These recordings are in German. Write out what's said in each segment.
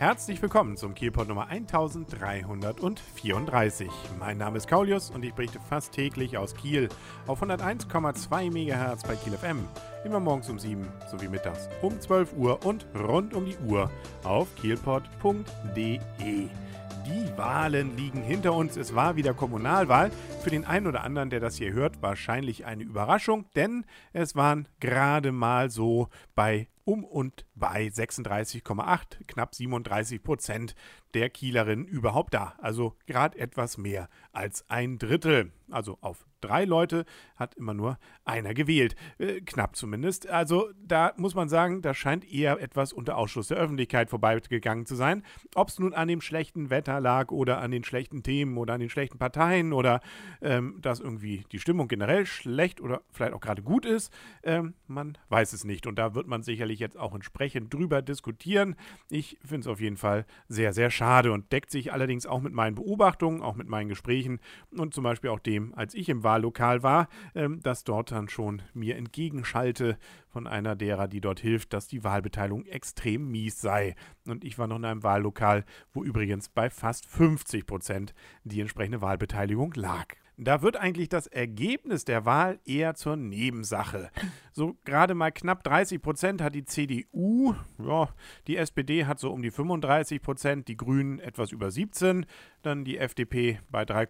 Herzlich willkommen zum Kielpot Nummer 1334. Mein Name ist Kaulius und ich berichte fast täglich aus Kiel auf 101,2 MHz bei Kiel FM. Immer morgens um 7 sowie mittags um 12 Uhr und rund um die Uhr auf kielpot.de. Die Wahlen liegen hinter uns. Es war wieder Kommunalwahl. Für den einen oder anderen, der das hier hört, wahrscheinlich eine Überraschung, denn es waren gerade mal so bei um und bei 36,8, knapp 37 Prozent der Kielerinnen überhaupt da. Also gerade etwas mehr als ein Drittel. Also auf drei Leute hat immer nur einer gewählt. Äh, knapp zumindest. Also da muss man sagen, da scheint eher etwas unter Ausschluss der Öffentlichkeit vorbeigegangen zu sein. Ob es nun an dem schlechten Wetter lag oder an den schlechten Themen oder an den schlechten Parteien oder ähm, dass irgendwie die Stimmung generell schlecht oder vielleicht auch gerade gut ist, ähm, man weiß es nicht. Und da wird man sicherlich jetzt auch entsprechend drüber diskutieren. Ich finde es auf jeden Fall sehr, sehr schade und deckt sich allerdings auch mit meinen Beobachtungen, auch mit meinen Gesprächen und zum Beispiel auch dem, als ich im Wahllokal war, ähm, dass dort dann schon mir entgegenschalte von einer derer, die dort hilft, dass die Wahlbeteiligung extrem mies sei. Und ich war noch in einem Wahllokal, wo übrigens bei fast 50 Prozent die entsprechende Wahlbeteiligung lag. Da wird eigentlich das Ergebnis der Wahl eher zur Nebensache. So gerade mal knapp 30 Prozent hat die CDU, ja, die SPD hat so um die 35 Prozent, die Grünen etwas über 17, dann die FDP bei 3,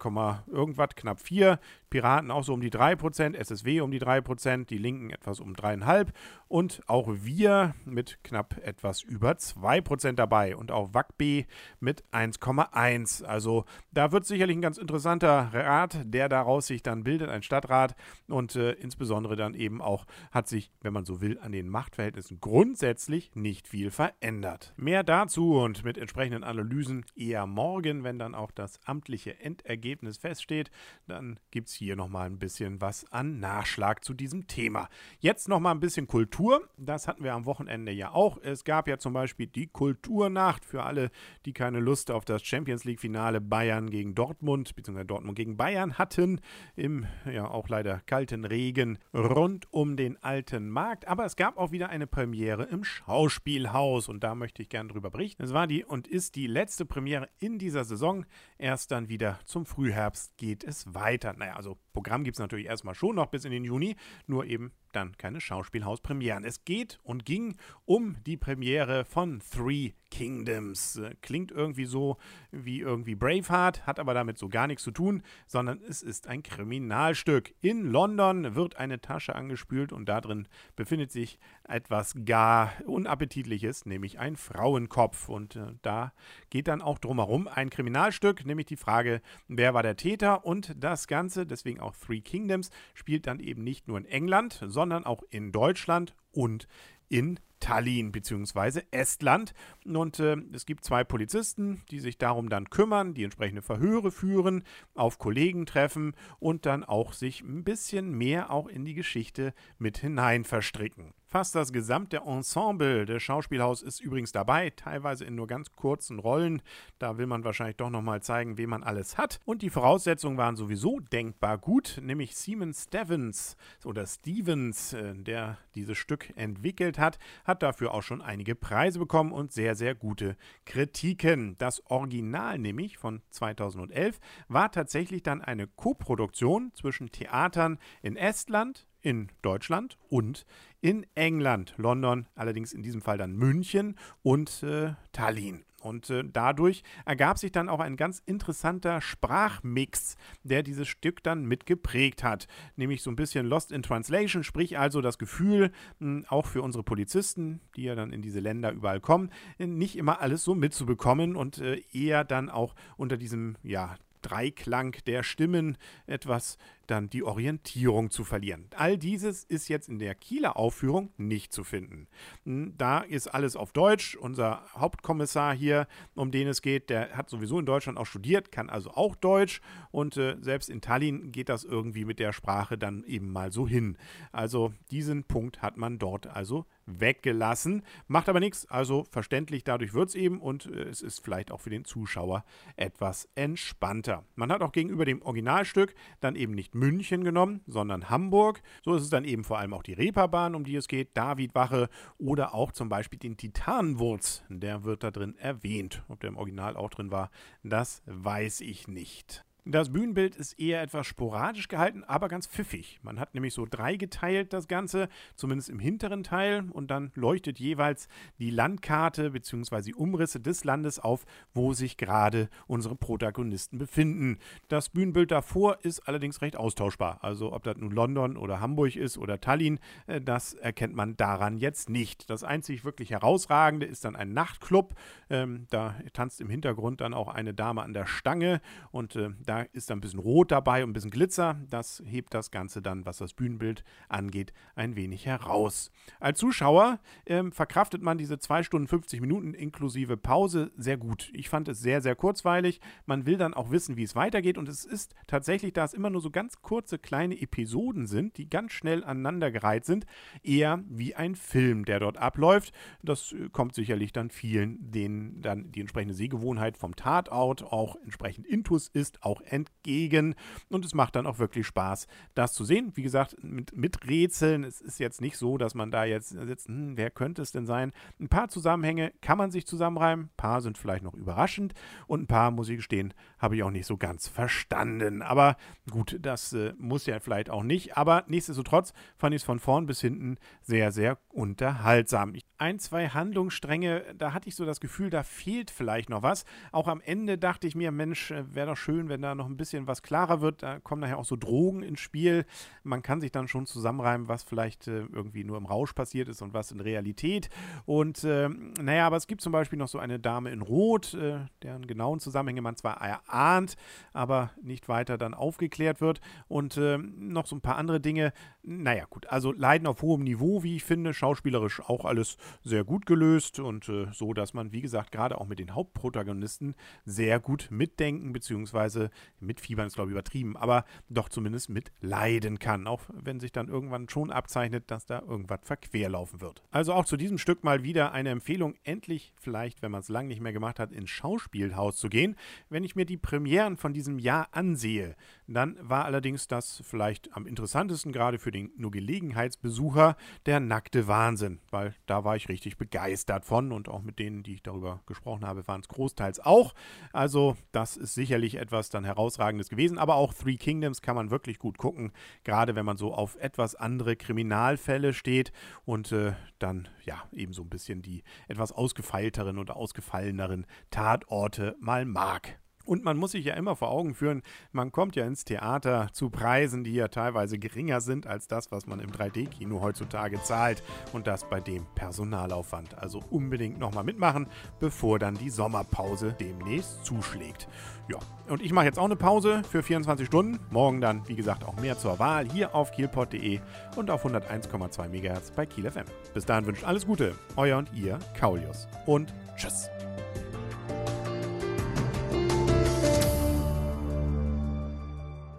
irgendwas, knapp 4, Piraten auch so um die 3 Prozent, SSW um die 3 Prozent, die Linken etwas um 3,5 und auch wir mit knapp etwas über 2 Prozent dabei. Und auch WACB mit 1,1. Also da wird sicherlich ein ganz interessanter Rat, der daraus sich dann bildet, ein Stadtrat. Und äh, insbesondere dann eben auch hat sich, wenn man so will, an den Machtverhältnissen grundsätzlich nicht viel verändert. Mehr dazu und mit entsprechenden Analysen eher morgen, wenn dann auch das amtliche Endergebnis feststeht. Dann gibt es hier nochmal ein bisschen was an Nachschlag zu diesem Thema. Jetzt nochmal ein bisschen Kultur. Das hatten wir am Wochenende ja auch. Es gab ja zum Beispiel die Kulturnacht für alle, die keine Lust auf das Champions League-Finale Bayern gegen Dortmund bzw. Dortmund gegen Bayern hatten im ja auch leider kalten Regen rund um den alten Markt. Aber es gab auch wieder eine Premiere im Schauspielhaus und da möchte ich gerne drüber berichten. Es war die und ist die letzte Premiere in dieser Saison. Erst dann wieder zum Frühherbst geht es weiter. Naja, also Programm gibt es natürlich erstmal schon noch bis in den Juni, nur eben dann keine Schauspielhauspremieren. Es geht und ging um die Premiere von Three Kingdoms. Äh, klingt irgendwie so wie irgendwie Braveheart, hat aber damit so gar nichts zu tun, sondern es ist ein Kriminalstück. In London wird eine Tasche angespült und darin befindet sich etwas gar Unappetitliches, nämlich ein Frauenkopf. Und äh, da geht dann auch drumherum ein Kriminalstück, nämlich die Frage, wer war der Täter und das Ganze, deswegen auch Three Kingdoms, spielt dann eben nicht nur in England, sondern auch in Deutschland und in Tallinn bzw. Estland. Und äh, es gibt zwei Polizisten, die sich darum dann kümmern, die entsprechende Verhöre führen, auf Kollegen treffen und dann auch sich ein bisschen mehr auch in die Geschichte mit hinein verstricken. Fast das gesamte Ensemble des Schauspielhaus ist übrigens dabei, teilweise in nur ganz kurzen Rollen. Da will man wahrscheinlich doch nochmal zeigen, wen man alles hat. Und die Voraussetzungen waren sowieso denkbar gut, nämlich Simon Stevens oder Stevens, äh, der dieses Stück entwickelt hat, hat dafür auch schon einige Preise bekommen und sehr, sehr gute Kritiken. Das Original nämlich von 2011 war tatsächlich dann eine Koproduktion zwischen Theatern in Estland, in Deutschland und in England. London, allerdings in diesem Fall dann München und äh, Tallinn. Und äh, dadurch ergab sich dann auch ein ganz interessanter Sprachmix, der dieses Stück dann mitgeprägt hat. Nämlich so ein bisschen Lost in Translation, sprich also das Gefühl, mh, auch für unsere Polizisten, die ja dann in diese Länder überall kommen, nicht immer alles so mitzubekommen und äh, eher dann auch unter diesem, ja, Dreiklang der Stimmen etwas dann die Orientierung zu verlieren. All dieses ist jetzt in der Kieler Aufführung nicht zu finden. Hm, da ist alles auf Deutsch. Unser Hauptkommissar hier, um den es geht, der hat sowieso in Deutschland auch studiert, kann also auch Deutsch und äh, selbst in Tallinn geht das irgendwie mit der Sprache dann eben mal so hin. Also diesen Punkt hat man dort also weggelassen. Macht aber nichts, also verständlich, dadurch wird es eben und äh, es ist vielleicht auch für den Zuschauer etwas entspannter. Man hat auch gegenüber dem Originalstück dann eben nicht München genommen, sondern Hamburg. So ist es dann eben vor allem auch die Reeperbahn, um die es geht, Davidwache oder auch zum Beispiel den Titanenwurz. Der wird da drin erwähnt. Ob der im Original auch drin war, das weiß ich nicht. Das Bühnenbild ist eher etwas sporadisch gehalten, aber ganz pfiffig. Man hat nämlich so dreigeteilt das Ganze, zumindest im hinteren Teil, und dann leuchtet jeweils die Landkarte bzw. die Umrisse des Landes auf, wo sich gerade unsere Protagonisten befinden. Das Bühnenbild davor ist allerdings recht austauschbar. Also ob das nun London oder Hamburg ist oder Tallinn, äh, das erkennt man daran jetzt nicht. Das einzig wirklich herausragende ist dann ein Nachtclub. Ähm, da tanzt im Hintergrund dann auch eine Dame an der Stange und äh, da ist dann ein bisschen Rot dabei und ein bisschen Glitzer. Das hebt das Ganze dann, was das Bühnenbild angeht, ein wenig heraus. Als Zuschauer ähm, verkraftet man diese 2 Stunden 50 Minuten inklusive Pause sehr gut. Ich fand es sehr, sehr kurzweilig. Man will dann auch wissen, wie es weitergeht. Und es ist tatsächlich, da es immer nur so ganz kurze kleine Episoden sind, die ganz schnell aneinandergereiht sind, eher wie ein Film, der dort abläuft. Das äh, kommt sicherlich dann vielen, denen dann die entsprechende Sehgewohnheit vom Tatort auch entsprechend intus ist, auch entgegen. Und es macht dann auch wirklich Spaß, das zu sehen. Wie gesagt, mit, mit Rätseln. Es ist jetzt nicht so, dass man da jetzt sitzt, hm, wer könnte es denn sein? Ein paar Zusammenhänge kann man sich zusammenreimen. Ein paar sind vielleicht noch überraschend. Und ein paar, muss ich gestehen, habe ich auch nicht so ganz verstanden. Aber gut, das äh, muss ja vielleicht auch nicht. Aber nichtsdestotrotz fand ich es von vorn bis hinten sehr, sehr unterhaltsam. Ein, zwei Handlungsstränge, da hatte ich so das Gefühl, da fehlt vielleicht noch was. Auch am Ende dachte ich mir, Mensch, äh, wäre doch schön, wenn da noch ein bisschen was klarer wird. Da kommen nachher auch so Drogen ins Spiel. Man kann sich dann schon zusammenreimen, was vielleicht äh, irgendwie nur im Rausch passiert ist und was in Realität. Und äh, naja, aber es gibt zum Beispiel noch so eine Dame in Rot, äh, deren genauen Zusammenhänge man zwar erahnt, aber nicht weiter dann aufgeklärt wird. Und äh, noch so ein paar andere Dinge. Naja, gut, also Leiden auf hohem Niveau, wie ich finde, schauspielerisch auch alles sehr gut gelöst und äh, so, dass man, wie gesagt, gerade auch mit den Hauptprotagonisten sehr gut mitdenken bzw mitfiebern ist, glaube ich, übertrieben, aber doch zumindest mitleiden kann, auch wenn sich dann irgendwann schon abzeichnet, dass da irgendwas verquer laufen wird. Also auch zu diesem Stück mal wieder eine Empfehlung, endlich vielleicht, wenn man es lange nicht mehr gemacht hat, ins Schauspielhaus zu gehen. Wenn ich mir die Premieren von diesem Jahr ansehe, dann war allerdings das vielleicht am interessantesten, gerade für den nur Gelegenheitsbesucher, der nackte Wahnsinn, weil da war ich richtig begeistert von und auch mit denen, die ich darüber gesprochen habe, waren es großteils auch. Also das ist sicherlich etwas dann herausragendes gewesen, aber auch Three Kingdoms kann man wirklich gut gucken, gerade wenn man so auf etwas andere Kriminalfälle steht und äh, dann ja eben so ein bisschen die etwas ausgefeilteren oder ausgefalleneren Tatorte mal mag. Und man muss sich ja immer vor Augen führen, man kommt ja ins Theater zu Preisen, die ja teilweise geringer sind als das, was man im 3D-Kino heutzutage zahlt. Und das bei dem Personalaufwand. Also unbedingt nochmal mitmachen, bevor dann die Sommerpause demnächst zuschlägt. Ja, und ich mache jetzt auch eine Pause für 24 Stunden. Morgen dann, wie gesagt, auch mehr zur Wahl hier auf kielpot.de und auf 101,2 MHz bei Kiel FM. Bis dahin wünscht alles Gute, euer und ihr, Kaulius. Und tschüss.